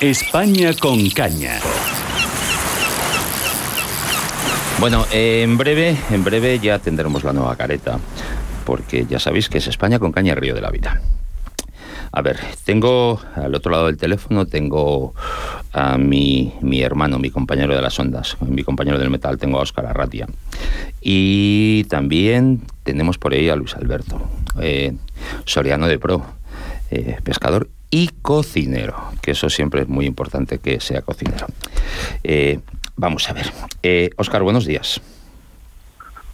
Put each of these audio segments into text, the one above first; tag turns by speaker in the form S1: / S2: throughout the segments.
S1: España con caña.
S2: Bueno, en breve, en breve ya tendremos la nueva careta, porque ya sabéis que es España con caña Río de la Vida. A ver, tengo al otro lado del teléfono, tengo a mi, mi hermano, mi compañero de las ondas, mi compañero del metal, tengo a Óscar Arratia. Y también tenemos por ahí a Luis Alberto, eh, Soriano de Pro, eh, pescador y cocinero, que eso siempre es muy importante que sea cocinero. Eh, vamos a ver. Óscar, buenos días.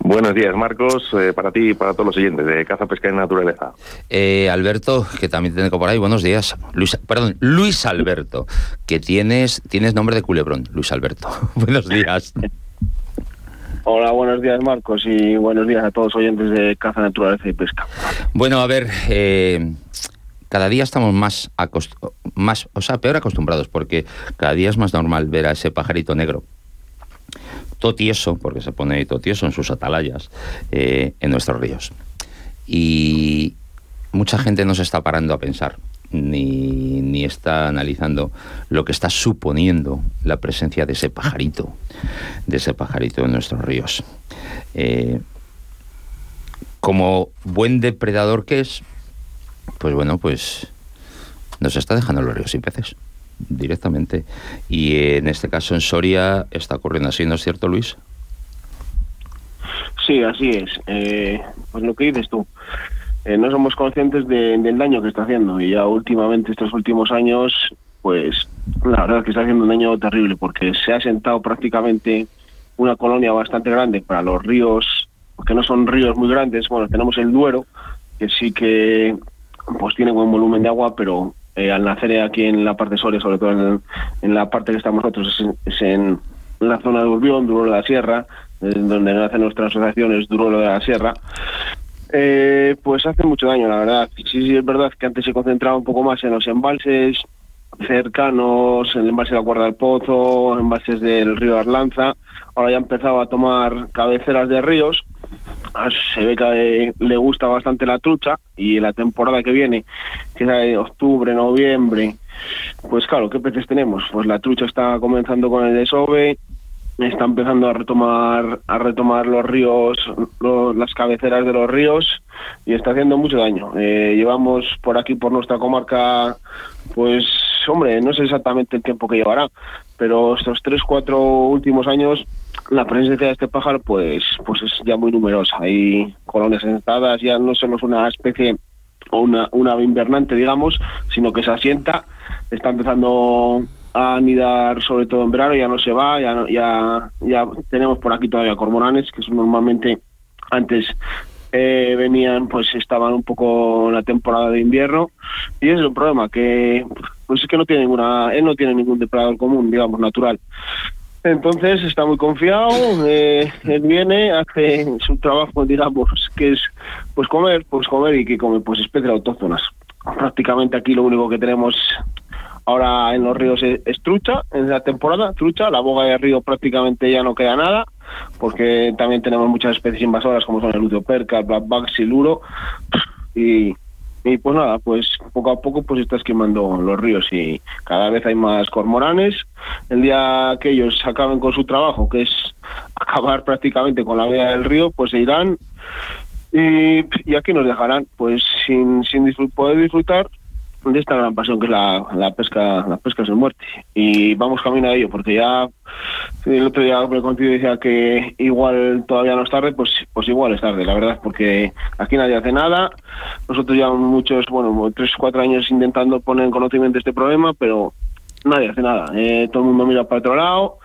S3: Buenos días, Marcos, eh, para ti y para todos los oyentes de Caza, Pesca y Naturaleza.
S2: Eh, Alberto, que también tengo por ahí, buenos días. Luis, perdón, Luis Alberto, que tienes, tienes nombre de culebrón, Luis Alberto. buenos días.
S4: Hola, buenos días, Marcos, y buenos días a todos los oyentes de Caza, Naturaleza y Pesca.
S2: Bueno, a ver, eh, cada día estamos más, más, o sea, peor acostumbrados, porque cada día es más normal ver a ese pajarito negro totieso, porque se pone totieso en sus atalayas, eh, en nuestros ríos. Y mucha gente no se está parando a pensar, ni, ni, está analizando lo que está suponiendo la presencia de ese pajarito, de ese pajarito en nuestros ríos. Eh, como buen depredador que es, pues bueno, pues nos está dejando los ríos sin peces directamente. Y en este caso en Soria está ocurriendo así, ¿no es cierto, Luis?
S4: Sí, así es. Eh, pues lo que dices tú. Eh, no somos conscientes del daño que está haciendo y ya últimamente estos últimos años pues la verdad es que está haciendo un daño terrible porque se ha sentado prácticamente una colonia bastante grande para los ríos porque no son ríos muy grandes bueno tenemos el Duero que sí que pues tiene buen volumen de agua pero eh, al nacer aquí en la parte Soria, sobre todo en, la parte que estamos nosotros, es, en la zona de Urbión, Duro de la Sierra, donde nace nuestra asociación, es Duro de la Sierra. Eh, pues hace mucho daño, la verdad. Sí, sí, es verdad que antes se concentraba un poco más en los embalses cercanos, en el embalse de la Guarda del Pozo, embalses del río Arlanza. Ahora ya ha empezado a tomar cabeceras de ríos se ve que le gusta bastante la trucha y la temporada que viene, que es de octubre, noviembre, pues claro, ¿qué peces tenemos? Pues la trucha está comenzando con el desove, está empezando a retomar a retomar los ríos, las cabeceras de los ríos y está haciendo mucho daño. Eh, llevamos por aquí, por nuestra comarca, pues hombre, no sé exactamente el tiempo que llevará, pero estos tres, cuatro últimos años la presencia de este pájaro pues pues es ya muy numerosa. Hay colonias sentadas, ya no solo es una especie o una, una invernante, digamos, sino que se asienta, está empezando a anidar sobre todo en verano, ya no se va, ya ya ya tenemos por aquí todavía cormoranes, que son normalmente antes eh, venían, pues estaban un poco en la temporada de invierno, y ese es un problema, que pues es que no tiene ninguna, él no tiene ningún depredador común, digamos, natural. Entonces está muy confiado, eh, él viene, hace su trabajo, digamos, que es pues comer, pues comer y que come pues especies autóctonas. Prácticamente aquí lo único que tenemos ahora en los ríos es, trucha, en la temporada, trucha, la boga de río prácticamente ya no queda nada, porque también tenemos muchas especies invasoras como son el luteoperca, el blackback, siluro, y y pues nada, pues poco a poco pues estás quemando los ríos y cada vez hay más cormoranes. El día que ellos acaben con su trabajo, que es acabar prácticamente con la vida del río, pues se irán y, aquí nos dejarán pues sin, sin poder disfrutar de esta gran pasión que es la, la pesca, la pesca sin muerte. Y vamos camino a ello, porque ya el otro día me contigo decía que igual todavía no es tarde, pues, pues igual es tarde, la verdad, porque aquí nadie hace nada. Nosotros ya muchos, bueno, tres, cuatro años intentando poner en conocimiento este problema, pero nadie hace nada. Eh, todo el mundo mira para otro lado.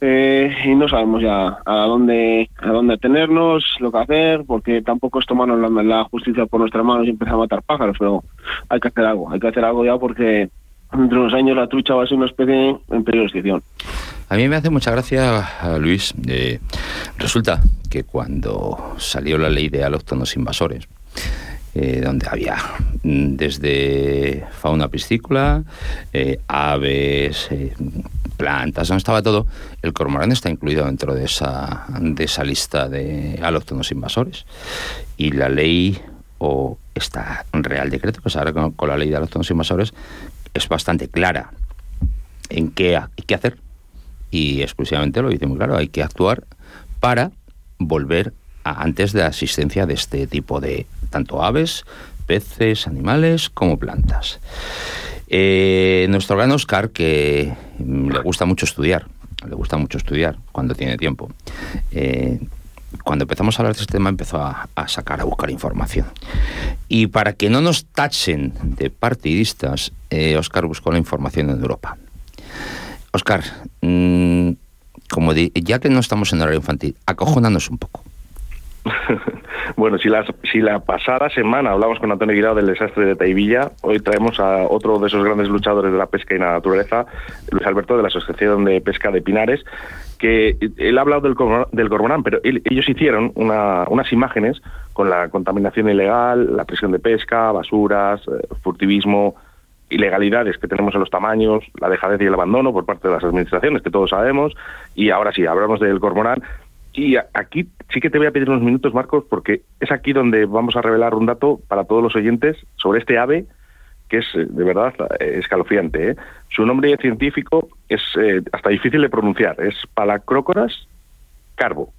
S4: Eh, y no sabemos ya a dónde a dónde tenernos, lo que hacer, porque tampoco es tomarnos la, justicia por nuestras manos y empezar a matar pájaros, pero hay que hacer algo, hay que hacer algo ya porque entre unos años la trucha va a ser una especie en peligro de extinción.
S2: A mí me hace mucha gracia, Luis, eh, resulta que cuando salió la ley de alóctonos invasores, eh, donde había mm, desde fauna piscícola, eh, aves, eh, plantas, donde estaba todo. El cormorán está incluido dentro de esa, de esa lista de alóctonos invasores. Y la ley, o esta Real Decreto, pues ahora con, la ley de alóctonos invasores, es bastante clara. en qué hay que hacer. Y exclusivamente lo dice muy claro, hay que actuar para volver a antes de la existencia de este tipo de tanto aves, peces, animales como plantas. Eh, nuestro gran Oscar, que mm, le gusta mucho estudiar, le gusta mucho estudiar cuando tiene tiempo, eh, cuando empezamos a hablar de este tema empezó a, sacar, a buscar información. Y para que no nos tachen de partidistas, eh, Oscar buscó la información en Europa. Oscar, mm, como ya que no estamos en horario infantil, acojónanos un poco.
S3: Bueno, si la, si la pasada semana hablamos con Antonio Guirao del desastre de Taivilla, hoy traemos a otro de esos grandes luchadores de la pesca y la naturaleza, Luis Alberto de la Asociación de Pesca de Pinares, que él ha hablado del, del cormorán, pero ellos hicieron unas imágenes con la contaminación ilegal, la presión de pesca, basuras, eh, furtivismo, ilegalidades que tenemos en los tamaños, la dejadez y el abandono por parte de las administraciones, que todos sabemos, y ahora sí, hablamos del cormorán. Y aquí sí que te voy a pedir unos minutos, Marcos, porque es aquí donde vamos a revelar un dato para todos los oyentes sobre este ave que es eh, de verdad eh, escalofriante. ¿eh? Su nombre científico es hasta difícil de pronunciar, es Palacrócoras carbo.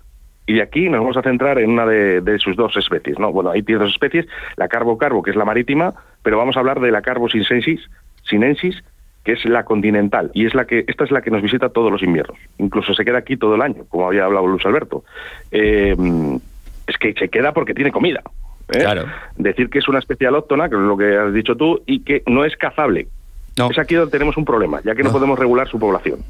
S3: Y de aquí nos vamos a centrar en una de, sus dos especies. ¿no? Bueno, tiene dos especies, la carbo-carbo, que es la marítima, pero vamos a hablar de la carbo sinensis, sinensis que es la continental, y es la que esta es la que nos visita todos los inviernos. Incluso se queda aquí todo el año, como había hablado Luis Alberto. es que se queda porque tiene comida. ¿eh? Claro. Decir que es una especie alóctona, que es lo que has dicho tú, y que no es cazable. No. Es aquí donde tenemos un problema, ya que no. podemos regular su población.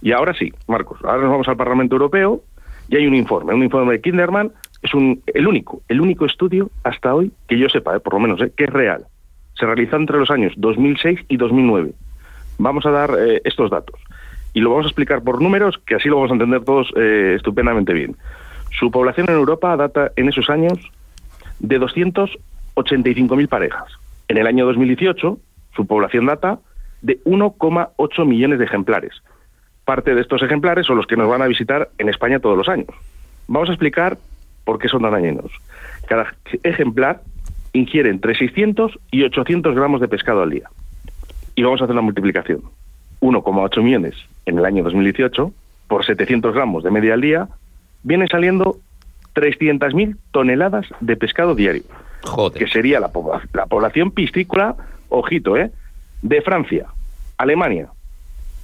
S3: Y ahora sí, Marcos, ahora nos vamos al Parlamento Europeo y hay un informe, un informe de Kinderman, es un, el único, el único estudio hasta hoy que yo sepa, ¿eh? por lo menos, ¿eh? que es real. Se realizó entre los años 2006 y 2009. Vamos a dar estos datos y lo vamos a explicar por números, que así lo vamos a entender todos estupendamente bien. Su población en Europa data en esos años de 285.000 parejas. En el año 2018, su población data de 1,8 millones de ejemplares. Parte de estos ejemplares son los que nos van a visitar en España todos los años. Vamos a explicar por qué son tan dañinos. Cada ejemplar ingiere entre 600 y 800 gramos de pescado al día. Y vamos a hacer la multiplicación. 1,8 millones en el año 2018 por 700 gramos de media al día, viene saliendo 300.000 toneladas de pescado diario. Que sería la, la población piscícola, ojito, ¿eh? De Francia, Alemania,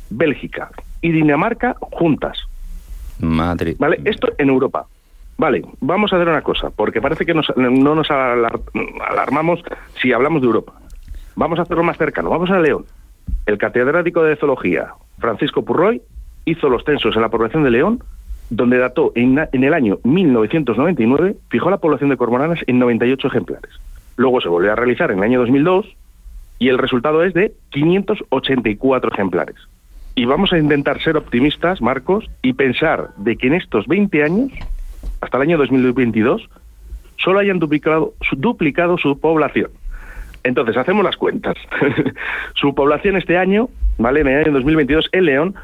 S3: Bélgica y Dinamarca juntas.
S2: Madre.
S3: ¿Vale? Esto en Europa. Vale, vamos a hacer una cosa, porque parece que no nos alarmamos si hablamos de Europa. Vamos a hacerlo más cercano. Vamos a León. El catedrático de zoología, Francisco Purroy, hizo los censos en la población de León donde dató en, el año 1999, fijó la población de cormoranes en 98 ejemplares. Luego se volvió a realizar en el año 2002 y el resultado es de 584 ejemplares. Y vamos a intentar ser optimistas, Marcos, y pensar de que en estos 20 años, hasta el año 2022, solo hayan duplicado, duplicado su población. Entonces, hacemos las cuentas. su población este año, ¿vale? En el año 2022, en León,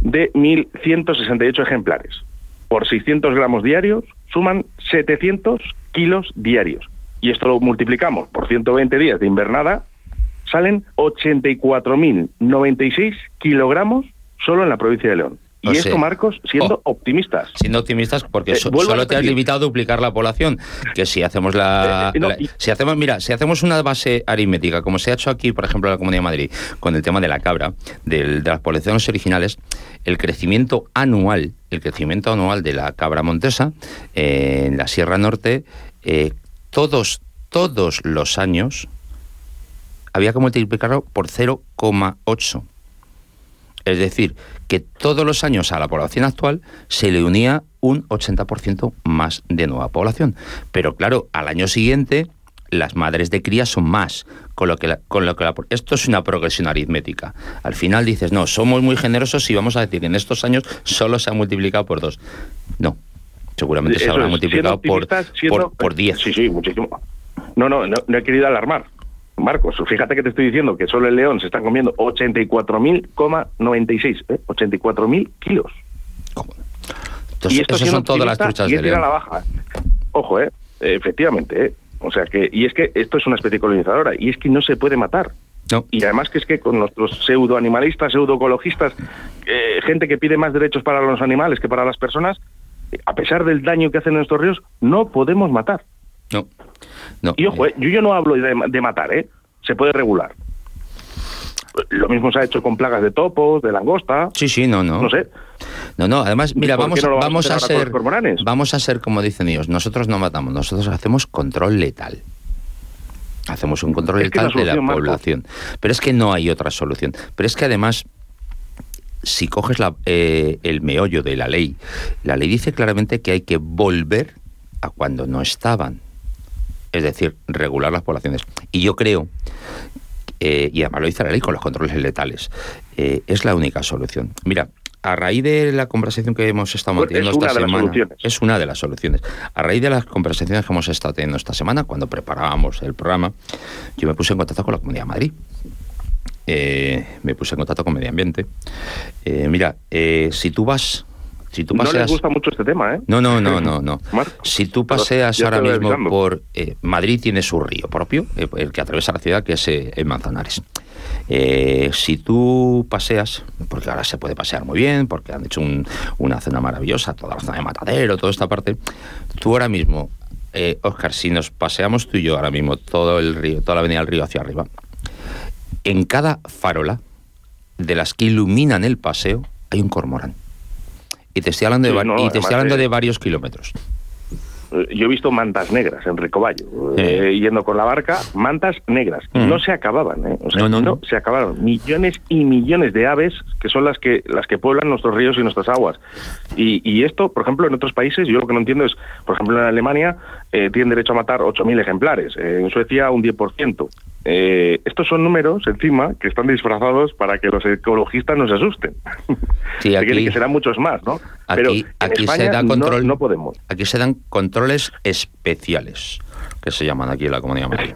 S3: de 1.168 ejemplares. Por 600 gramos diarios suman 700 kilos diarios. Y esto lo multiplicamos por 120 días de invernada, salen 84.096 kilogramos solo en la provincia de León. Y esto, Marcos, siendo oh. optimistas.
S2: Siendo optimistas, porque eh, solo te has limitado a duplicar la población. Que si hacemos la, eh, eh, Si hacemos, mira, si hacemos una base aritmética, como se ha hecho aquí, por ejemplo, en la Comunidad de Madrid, con el tema de la cabra, de las poblaciones originales, el crecimiento anual, el crecimiento anual de la cabra montesa en la Sierra Norte, todos, todos los años había que multiplicarlo por 0,8. Es decir, que todos los años a la población actual se le unía un 80% más de nueva población. Pero claro, al año siguiente las madres de cría son más, con lo que, con lo que esto es una progresión aritmética. Al final dices, no, somos muy generosos y vamos a decir, en estos años solo se ha multiplicado por dos. No, seguramente se habrá multiplicado por, por, 10.
S3: Sí, sí, muchísimo. No, no, no, no he querido alarmar. Marcos, fíjate que te estoy diciendo que solo el león se está comiendo 84.096, ¿eh? 84.000 kilos.
S2: y esto son todas las truchas de león.
S3: la baja. Ojo, ¿eh? Efectivamente, ¿eh? O sea que, y es que esto es una especie colonizadora, y es que no se puede matar. Y además que es que con nuestros pseudoanimalistas, pseudoecologistas, eh, gente que pide más derechos para los animales que para las personas, a pesar del daño que hacen en estos ríos, no podemos matar.
S2: No. no
S3: y ojo, eh, yo, yo no hablo de, de matar, ¿eh? Se puede regular. Lo mismo se ha hecho con plagas de topos, de langosta.
S2: Sí, sí, no, no.
S3: No sé.
S2: No, no, además, mira, vamos,
S3: no
S2: vamos a,
S3: a
S2: ser vamos a ser como dicen ellos, nosotros no matamos, nosotros hacemos control letal. Hacemos un control
S3: es
S2: letal de la
S3: Marco.
S2: población. Pero es que no hay otra solución. Pero es que además si coges la, eh, el meollo de la ley, la ley dice claramente que hay que volver a cuando no estaban. Es decir, regular las poblaciones. Y yo creo, eh, y además lo dice la ley con los controles letales, eh, es la única solución. Mira, a raíz de la conversación que hemos estado manteniendo
S3: es
S2: esta semana, es una de las soluciones. A raíz de las conversaciones que hemos estado teniendo esta semana, cuando preparábamos el programa, yo me puse en contacto con la Comunidad de Madrid. Eh, me puse en contacto con Medio Ambiente. Eh, mira, si tú vas, si tú
S3: No les gusta mucho este tema, ¿eh?
S2: no, no, no, no, no. Si tú paseas ahora mismo
S3: avisando.
S2: por eh, Madrid tiene su río propio, eh, el que atraviesa la ciudad, que es el Manzanares. Eh, si tú paseas, porque ahora se puede pasear muy bien, porque han hecho un- una zona maravillosa, toda la zona de Matadero, toda esta parte, tú ahora mismo, eh, Oscar, si nos paseamos tú y yo ahora mismo todo el río, toda la avenida del río hacia arriba, en cada farola de las que iluminan el paseo hay un cormorán. Y te estoy hablando, de,
S3: Sí,
S2: va-
S3: no,
S2: y te
S3: además
S2: estoy hablando
S3: de-
S2: de varios kilómetros.
S3: Eh, Yo he visto mantas negras en Recoballo,
S2: Eh.
S3: eh, yendo con la barca, mantas negras.
S2: Mm.
S3: No se acababan, ¿eh? O sea,
S2: No, no, no.
S3: se acabaron. Millones y millones de aves que son las que las que pueblan nuestros ríos y nuestras aguas. Y, y esto, por ejemplo, en otros países, yo lo que no entiendo es, por ejemplo, en Alemania eh, tienen derecho a matar 8.000 ejemplares, eh, en Suecia un 10%. Eh, estos son números, encima, que están disfrazados para que los ecologistas no se asusten.
S2: Sí, aquí-
S3: que serán muchos más, ¿no? Pero
S2: Aquí,
S3: en
S2: aquí
S3: España
S2: se da control.
S3: no podemos.
S2: Aquí se dan controles especiales, que se llaman aquí en la Comunidad de Madrid.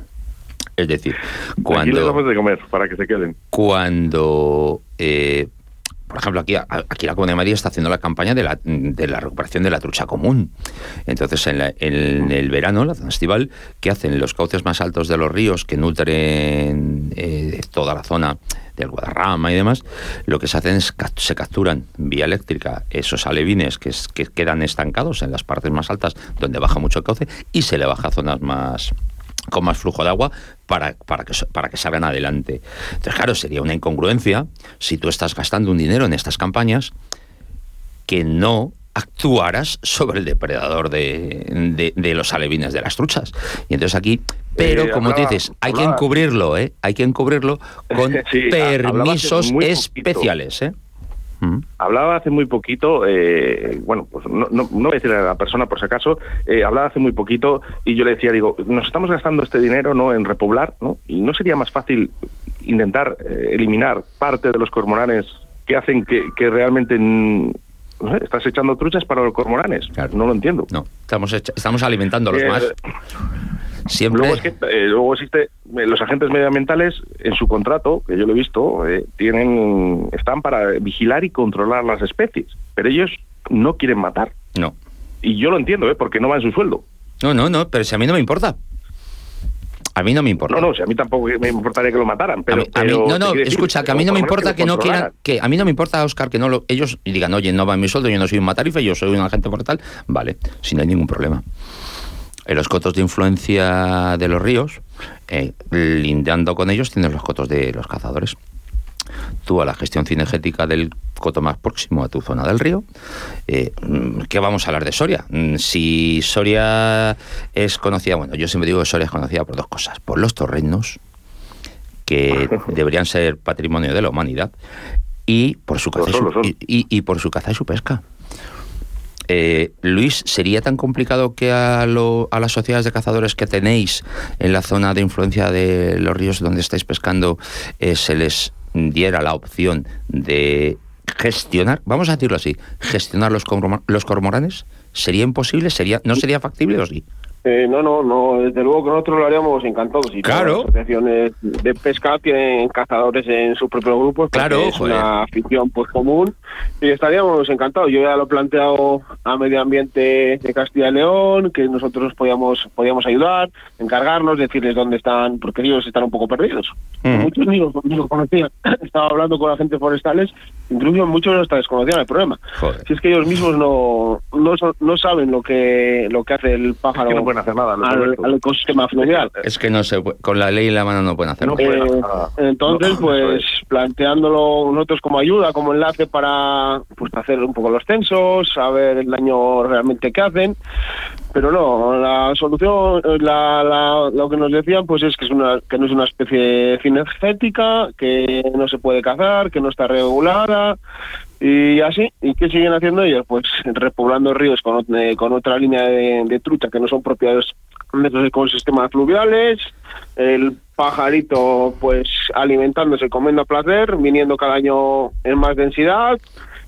S2: Es decir,
S3: Aquí les
S2: cuando,
S3: damos de comer para que se queden.
S2: cuando eh, por ejemplo, aquí, aquí la Comunidad de Madrid está haciendo la campaña de la, de la recuperación de la trucha común. Entonces, en, la- en el verano, la zona estival, que hacen los cauces más altos de los ríos que nutren eh, toda la zona del Guadarrama y demás, lo que se hacen es se capturan vía eléctrica esos alevines que, que quedan estancados en las partes más altas donde baja mucho el cauce y se le baja a zonas más con más flujo de agua para, para, que, para que salgan adelante. Entonces, claro, sería una incongruencia si tú estás gastando un dinero en estas campañas que no actuaras sobre el depredador de, de- de los alevines de las truchas. Y entonces aquí, pero
S3: Eh,
S2: como
S3: hablaba-
S2: dices, hay que encubrirlo, ¿eh? Hay que encubrirlo con
S3: Sí,
S2: permisos especiales, ¿eh?
S3: Hablaba hace muy poquito, eh, bueno, pues no, no, no voy a decir a la persona por si acaso, eh, hablaba hace muy poquito y yo le decía, digo, nos estamos gastando este dinero no en repoblar, ¿no? Y no sería más fácil intentar eh, eliminar parte de los cormoranes que hacen que, que realmente mm, no sé, estás echando truchas para los cormoranes.
S2: Claro.
S3: No lo entiendo.
S2: No, estamos, estamos alimentándolos
S3: Eh,
S2: más. Siempre.
S3: Luego, es que, eh, luego existe, eh, los agentes medioambientales en su contrato, que yo lo he visto, eh, tienen están para vigilar y controlar las especies, pero ellos no quieren matar.
S2: No.
S3: Y yo lo entiendo, ¿eh? porque no va en su sueldo.
S2: No, no, no, pero si a mí no me importa. A mí no me importa.
S3: No, no, si a mí tampoco me importaría que lo mataran,
S2: A
S3: pero...
S2: mí- a mí- no, no, escucha, que a mí no me importa que, no quieran, que a mí no me importa, Oscar, que no lo, ellos digan, oye, no va en mi sueldo, yo no soy un matarife, yo soy un agente mortal, vale, si no hay ningún problema. En los cotos de influencia de los ríos, eh, lindando con ellos, tienes los cotos de los cazadores. Tú a la gestión cinegética del coto más próximo a tu zona del río, eh, mm, ¿qué vamos a hablar de Soria? Mm, Si Soria es conocida, bueno, yo siempre digo que Soria es conocida por dos cosas, por los torrenos, que deberían ser patrimonio de la humanidad, y por su caza, su, y- y por su caza y su pesca. Eh, Luis, ¿sería tan complicado que a, lo- a las sociedades de cazadores que tenéis en la zona de influencia de los ríos donde estáis pescando eh, se les diera la opción de gestionar, vamos a decirlo así, gestionar los, los cormoranes? ¿Sería imposible? ¿Sería, ¿No sería factible o sí?
S4: Eh, no, no, no, desde luego que nosotros lo haríamos encantados. Y
S2: claro.
S4: Las asociaciones de pesca tienen cazadores en su propio grupo.
S2: Claro,
S4: es una afición pues común y estaríamos encantados. Yo ya lo he planteado a Medio Ambiente de Castilla y León, que nosotros podíamos, podíamos ayudar, encargarnos, decirles dónde están, porque ellos están un poco perdidos.
S2: Mm.
S4: Muchos ni los, ni los conocían. Estaba hablando con agentes forestales, incluso muchos hasta desconocían el problema.
S2: Joder.
S4: Si es que ellos mismos no, no, no saben lo que, lo que hace el pájaro
S3: que no pueden hacer nada,
S4: al, al ecosistema fluvial.
S2: Es que no se puede- con la ley en la mano no pueden hacer
S3: No
S2: nada.
S3: pueden
S4: Eh,
S3: hacer nada.
S4: entonces,
S3: No,
S4: pues
S3: es.
S4: planteándolo nosotros como ayuda, como enlace para pues hacer un poco los censos, saber el daño realmente que hacen. Pero no, la solución, la, la- lo que nos decían, pues es que es una que no es una especie cinegética, que no se puede cazar, que no está regulada y así. ¿Y qué siguen haciendo ellos? Pues repoblando ríos con, eh, con otra línea de, trucha que no son propios de esos ecosistemas fluviales, el pajarito pues alimentándose, comiendo a placer, viniendo cada año en más densidad,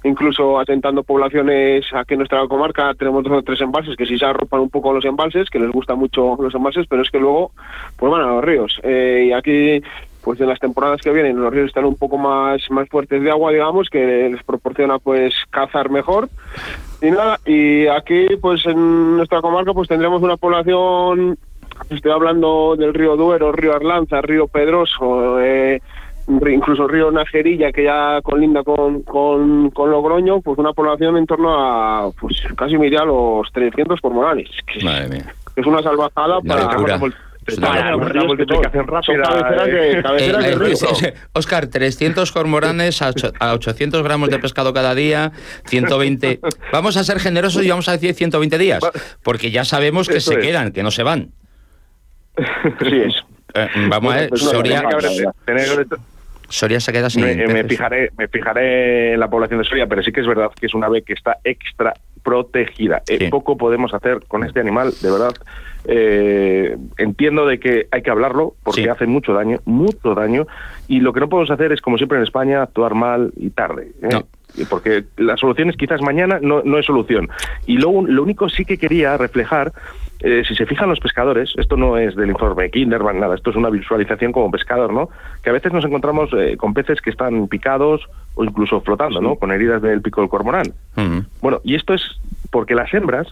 S4: incluso atentando poblaciones aquí en nuestra comarca tenemos dos o tres embalses que sí se arropan un poco los embalses, que les gustan mucho los embalses, pero es que luego pues van a los ríos. Eh, y aquí pues en las temporadas que vienen los ríos están un poco más, más fuertes de agua, digamos, que les proporciona pues cazar mejor. Y nada, y aquí pues en nuestra comarca pues tendremos una población, estoy hablando del río Duero, río Arlanza, río Pedroso, eh, incluso río Najerilla que ya colinda con, con, con Logroño, pues una población en torno a pues casi me iría a los 300 cormorales, que,
S2: Madre mía.
S4: que es una salvajada
S2: Una
S4: para...
S3: Una multiplicación rápida,
S4: cabeceras
S3: eh.
S2: Eh, eh, Oscar, 300 cormoranes a, ocho- a 800 gramos de pescado cada día, 120. Vamos a ser generosos y vamos a decir 120 días, porque ya sabemos que
S3: Eso
S2: se
S3: es.
S2: quedan, que no se van.
S4: Así es.
S2: Eh, vamos a ver,
S4: Pues
S2: Soria, Soria se queda sin.
S3: me, fijaré me fijaré en la población de Soria, pero sí que es verdad que es una ave que está extra protegida. Eh, poco podemos hacer con este animal, de verdad. Eh, entiendo de que hay que hablarlo porque
S2: Sí.
S3: hace mucho daño, mucho daño, y lo que no podemos hacer es, como siempre en España, actuar mal y tarde. ¿eh?
S2: No.
S3: Porque la solución es quizás mañana, no, no es solución. Y luego, lo único sí que quería reflejar, eh, si se fijan los pescadores, esto no es del informe Kinderman, nada, esto es una visualización como pescador, ¿no? Que a veces nos encontramos eh, con peces que están picados o incluso flotando, ¿no? Con heridas del pico del cormorán.
S2: Ujú.
S3: Bueno, y esto es porque las hembras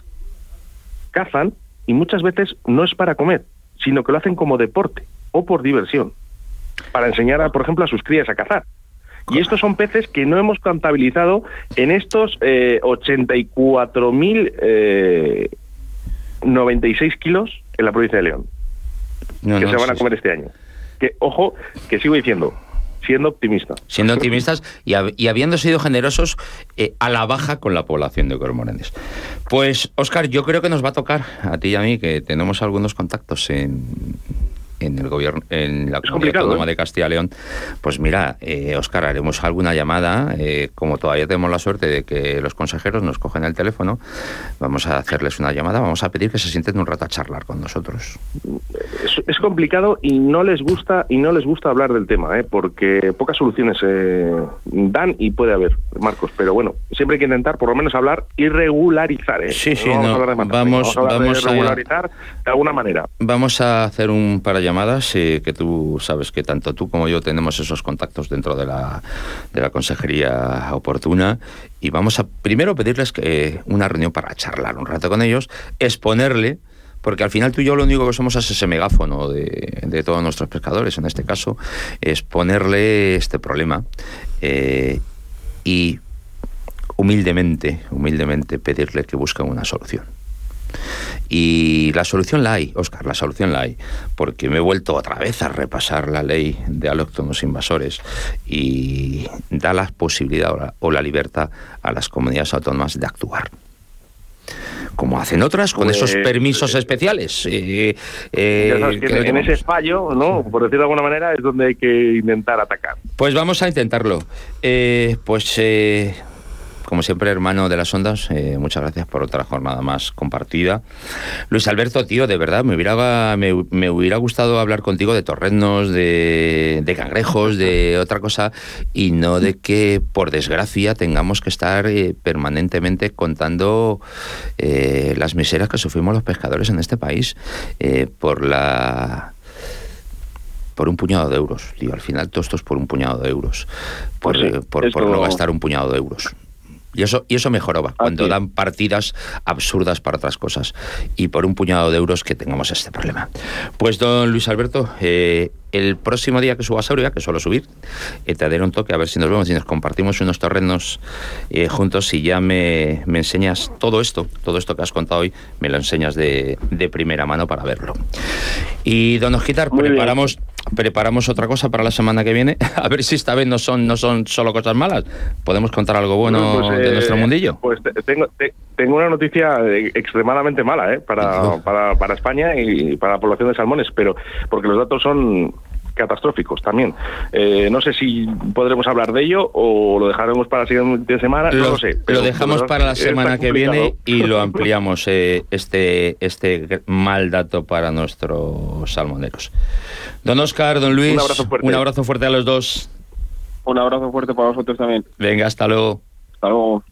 S3: cazan y muchas veces no es para comer, sino que lo hacen como deporte o por diversión, para enseñar, a, por ejemplo, a sus crías a cazar. Y estos son peces que no hemos contabilizado en estos eh, 84.096 eh, 96 kilos en la provincia de León,
S2: No,
S3: que
S2: no,
S3: se van a
S2: sí,
S3: comer este año. Que, ojo, que sigo diciendo, siendo optimista.
S2: siendo optimistas y, hab- y habiendo sido generosos eh, a la baja con la población de cormoranes. Pues, Óscar, yo creo que nos va a tocar a ti y a mí, que tenemos algunos contactos en, en el gobierno, en la comunidad autónoma
S3: ¿eh?
S2: de Castilla y León. Pues mira, eh, Óscar, haremos alguna llamada, eh, como todavía tenemos la suerte de que los consejeros nos cogen el teléfono, vamos a hacerles una llamada, vamos a pedir que se sienten un rato a charlar con nosotros.
S3: es, es complicado y no les gusta y no les gusta hablar del tema, ¿eh? porque pocas soluciones eh, dan y puede haber, Marcos. Pero bueno, siempre hay que intentar por lo menos hablar y regularizar. ¿eh?
S2: Sí, sí,
S3: vamos
S2: no,
S3: a hablar de
S2: vamos-
S3: a
S2: vamos
S3: de
S2: a-
S3: regularizar de alguna manera.
S2: Vamos a hacer un par de llamadas, que tú sabes que tanto tú como yo tenemos esos contactos dentro de la, de la consejería oportuna y vamos a primero pedirles que, eh, una reunión para charlar un rato con ellos, exponerle, porque al final tú y yo lo único que somos es ese megáfono de, de todos nuestros pescadores, en este caso, exponerle este problema eh, y humildemente, humildemente pedirle que busquen una solución. Y la solución la hay, Oscar, la solución la hay, porque me he vuelto otra vez a repasar la ley de alóctonos invasores y da la posibilidad o la, o la libertad a las comunidades autónomas de actuar. Como hacen otras, con
S3: Pues,
S2: esos permisos
S3: eh,
S2: especiales. eh, eh,
S3: sabes que en, ese fallo, ¿no? por decirlo de alguna manera, es donde hay que intentar atacar.
S2: Pues vamos a intentarlo. Eh, pues, eh, como siempre, hermano de las ondas, eh, muchas gracias por otra jornada más compartida. Luis Alberto, tío, de verdad, me hubiera, me, hubiera gustado hablar contigo de torrenos, de, de, cangrejos, de otra cosa, y no de que, por desgracia, tengamos que estar eh, permanentemente contando eh, las miserias que sufrimos los pescadores en este país por la por un puñado de euros. Tío, al final todo esto es por un puñado de euros. Por, pues por, no gastar un puñado de euros. Y eso, y eso mejoraba, cuando dan partidas absurdas para otras cosas. Y por un puñado de euros que tengamos este problema. Pues don Luis Alberto, eh, el próximo día que subas a Aurea, que suelo subir, eh, te daré un toque a ver si nos vemos y nos compartimos unos terrenos eh, juntos y ya me, me, enseñas todo esto, todo esto que has contado hoy, me lo enseñas de, de primera mano para verlo. Y don Osquitar, preparamos, preparamos otra cosa para la semana que viene, a ver si esta vez no son, no son solo cosas malas. ¿Podemos contar algo bueno pues, de nuestro eh, mundillo?
S3: Pues tengo, tengo una noticia extremadamente mala ¿eh? para, para, para España y para la población de salmones, pero porque los datos son catastróficos también. Eh, no sé si podremos hablar de ello o lo dejaremos para la siguiente semana, lo, no lo sé.
S2: lo dejamos para la semana que viene y lo ampliamos eh, este, este mal dato para nuestros salmoneros. Don Oscar, don Luis, un abrazo fuerte, un abrazo fuerte a los dos.
S4: Un abrazo fuerte para vosotros también.
S2: Venga, hasta luego.
S4: Hasta luego.